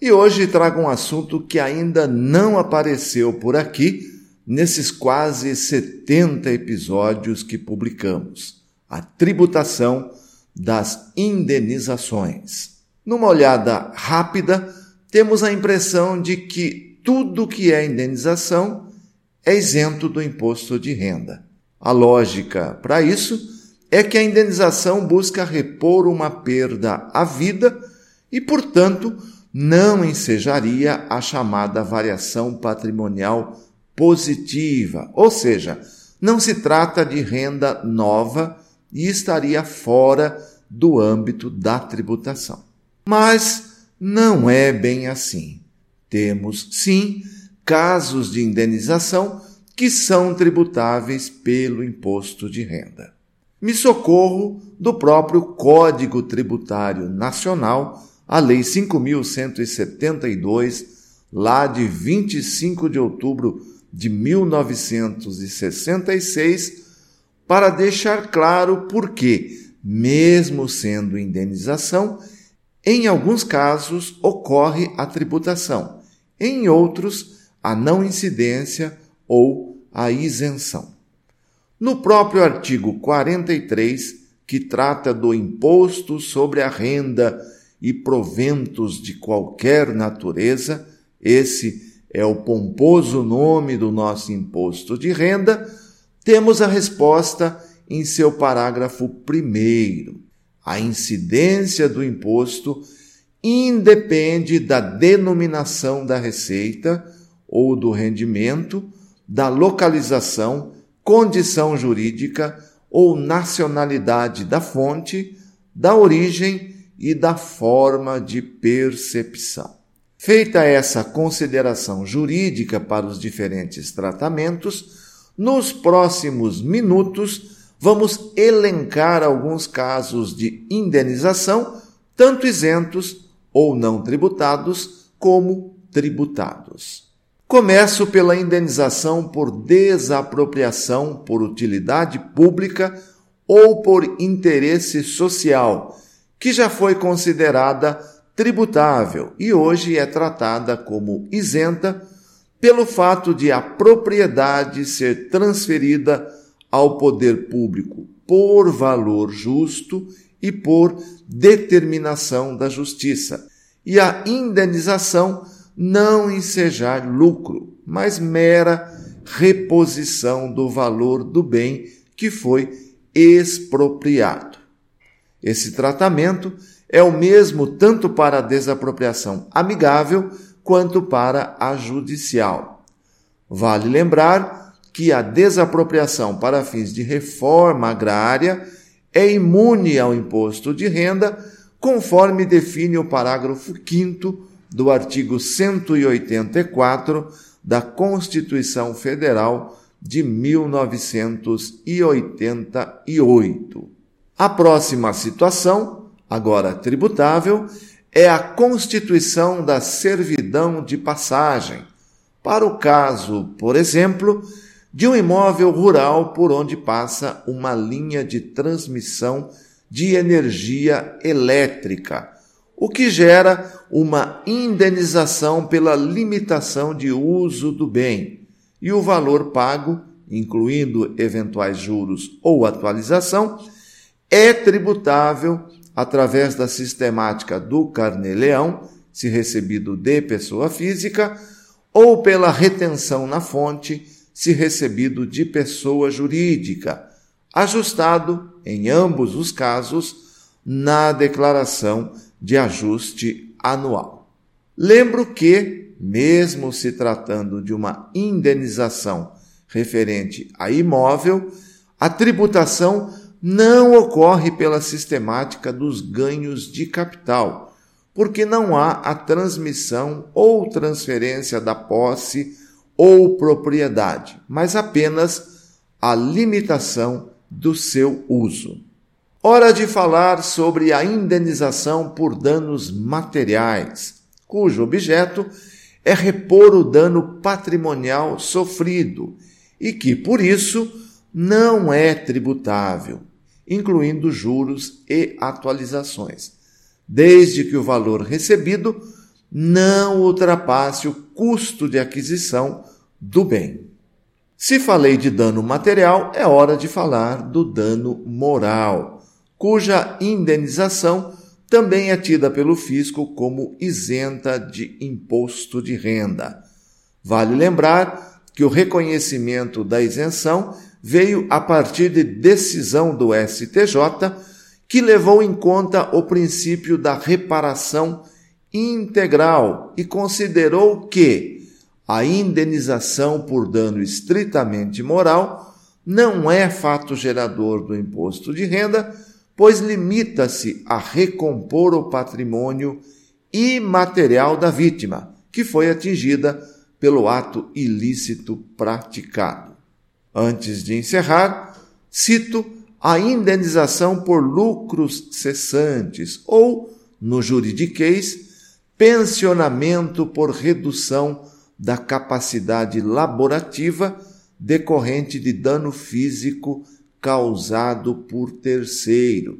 E hoje trago um assunto que ainda não apareceu por aqui nesses quase 70 episódios que publicamos: a tributação das indenizações. Numa olhada rápida, temos a impressão de que tudo que é indenização é isento do imposto de renda. A lógica para isso é que a indenização busca repor uma perda à vida e, portanto, não ensejaria a chamada variação patrimonial positiva, ou seja, não se trata de renda nova e estaria fora do âmbito da tributação. Mas não é bem assim. Temos, sim, casos de indenização que são tributáveis pelo imposto de renda. Me socorro do próprio Código Tributário Nacional a Lei 5.172, lá de 25 de outubro de 1966, para deixar claro por que, mesmo sendo indenização, em alguns casos ocorre a tributação, em outros, a não incidência ou a isenção. No próprio artigo 43, que trata do imposto sobre a renda e proventos de qualquer natureza, esse é o pomposo nome do nosso imposto de renda, temos a resposta em seu parágrafo primeiro. A incidência do imposto independe da denominação da receita ou do rendimento, da localização, condição jurídica ou nacionalidade da fonte, da origem e da forma de percepção. Feita essa consideração jurídica para os diferentes tratamentos, nos próximos minutos vamos elencar alguns casos de indenização, tanto isentos ou não tributados, como tributados. Começo pela indenização por desapropriação por utilidade pública ou por interesse social que já foi considerada tributável e hoje é tratada como isenta pelo fato de a propriedade ser transferida ao poder público por valor justo e por determinação da justiça, e a indenização não ensejar lucro, mas mera reposição do valor do bem que foi expropriado. Esse tratamento é o mesmo tanto para a desapropriação amigável quanto para a judicial. Vale lembrar que a desapropriação para fins de reforma agrária é imune ao imposto de renda, conforme define o parágrafo 5 do artigo 184 da Constituição Federal de 1988. A próxima situação, agora tributável, é a constituição da servidão de passagem, para o caso, por exemplo, de um imóvel rural por onde passa uma linha de transmissão de energia elétrica, o que gera uma indenização pela limitação de uso do bem, e o valor pago, incluindo eventuais juros ou atualização, é tributável através da sistemática do carnê-leão, se recebido de pessoa física, ou pela retenção na fonte, se recebido de pessoa jurídica, ajustado, em ambos os casos, na declaração de ajuste anual. Lembro que, mesmo se tratando de uma indenização referente a imóvel, a tributação não ocorre pela sistemática dos ganhos de capital, porque não há a transmissão ou transferência da posse ou propriedade, mas apenas a limitação do seu uso. Hora de falar sobre a indenização por danos materiais, cujo objeto é repor o dano patrimonial sofrido e que, por isso, não é tributável, incluindo juros e atualizações, desde que o valor recebido não ultrapasse o custo de aquisição do bem. Se falei de dano material, é hora de falar do dano moral, cuja indenização também é tida pelo fisco como isenta de imposto de renda. Vale lembrar que o reconhecimento da isenção veio a partir de decisão do STJ, que levou em conta o princípio da reparação integral e considerou que a indenização por dano estritamente moral não é fato gerador do imposto de renda, pois limita-se a recompor o patrimônio imaterial da vítima, que foi atingida pelo ato ilícito praticado. Antes de encerrar, cito a indenização por lucros cessantes ou, no juridiquês, pensionamento por redução da capacidade laborativa decorrente de dano físico causado por terceiro,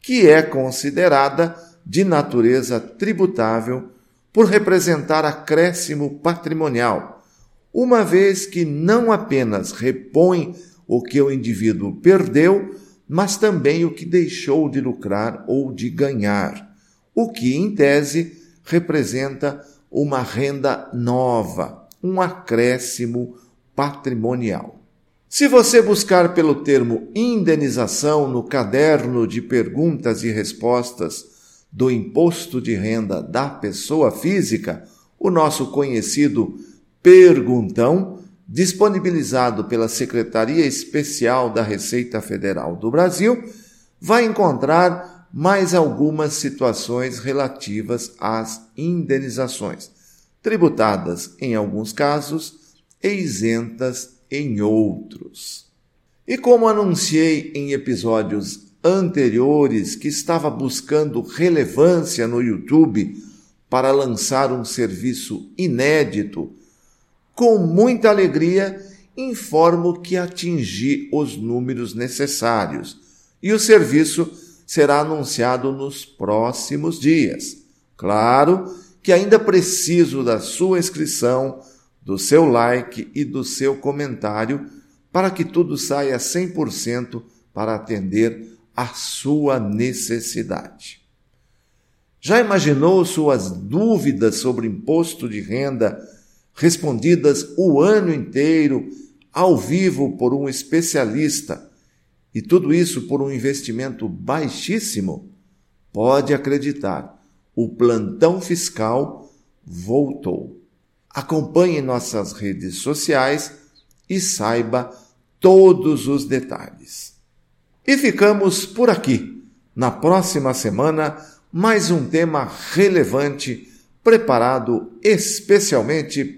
que é considerada de natureza tributável por representar acréscimo patrimonial uma vez que não apenas repõe o que o indivíduo perdeu, mas também o que deixou de lucrar ou de ganhar, o que, em tese, representa uma renda nova, um acréscimo patrimonial. Se você buscar pelo termo indenização no caderno de perguntas e respostas do imposto de renda da pessoa física, o nosso conhecido Perguntão, disponibilizado pela Secretaria Especial da Receita Federal do Brasil, vai encontrar mais algumas situações relativas às indenizações, tributadas em alguns casos e isentas em outros. E como anunciei em episódios anteriores que estava buscando relevância no YouTube para lançar um serviço inédito com muita alegria, informo que atingi os números necessários e o serviço será anunciado nos próximos dias. Claro que ainda preciso da sua inscrição, do seu like e do seu comentário para que tudo saia 100% para atender a sua necessidade. Já imaginou suas dúvidas sobre imposto de renda respondidas o ano inteiro, ao vivo, por um especialista, e tudo isso por um investimento baixíssimo, pode acreditar, o plantão fiscal voltou. Acompanhe nossas redes sociais e saiba todos os detalhes. E ficamos por aqui. Na próxima semana, mais um tema relevante preparado especialmente